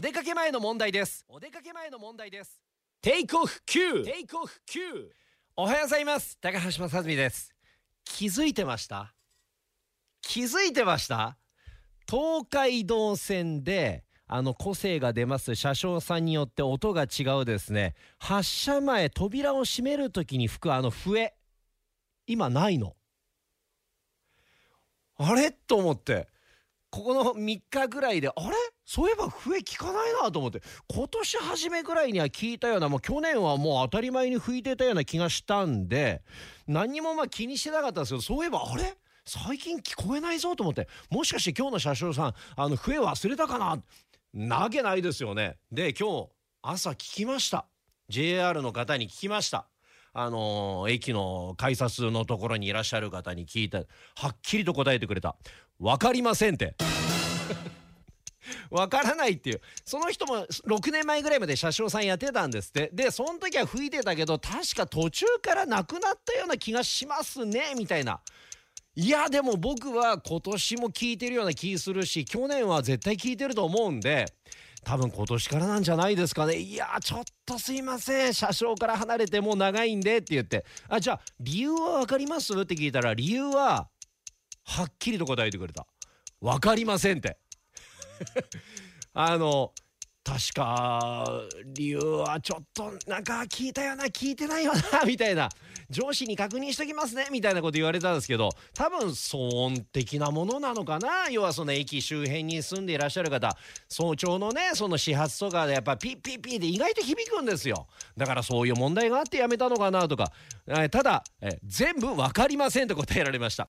出かけ前の問題です。お出かけ前の問題です。テイクオフ9テイクオフ9おはようございます。高橋正澄です。気づいてました？気づいてました？東海道線であの個性が出ます。車掌さんによって音が違うですね。発車前扉を閉める時に吹くあの笛。今ないの。あれ？と思ってここの3日ぐらいであれ？そういえば笛聞かないなと思って。今年初めぐらいには聞いたようなもう去年はもう当たり前に吹いてたような気がしたんで何にもまあ気にしてなかったんですけどそういえばあれ？最近聞こえないぞと思って。もしかして今日の車掌さんあの笛忘れたかな？なわけないですよね。で今日朝聞きました。JR の方に聞きました。あの、駅の改札のところにいらっしゃる方に聞いたはっきりと答えてくれた「分かりません」って。わからないっていう。その人も6年前ぐらいまで車掌さんやってたんですって。でその時は吹いてたけど確か途中からなくなったような気がしますねみたいな。いやでも僕は今年も聞いてるような気するし去年は絶対聞いてると思うんで多分今年からなんじゃないですかね。いやちょっとすいません。車掌から離れてもう長いんでって言って。あじゃあ理由は分かります？って聞いたら理由ははっきりと答えてくれた。分かりませんって。あの確か理由はちょっとなんか聞いたよな聞いてないよなみたいな。上司に確認しときますねみたいなこと言われたんですけど多分騒音的なものなのかな？要はその駅周辺に住んでいらっしゃる方早朝のねその始発とかでやっぱピッピッピッで意外と響くんですよ。だからそういう問題があってやめたのかなとか、えただえ全部分かりませんと答えられました。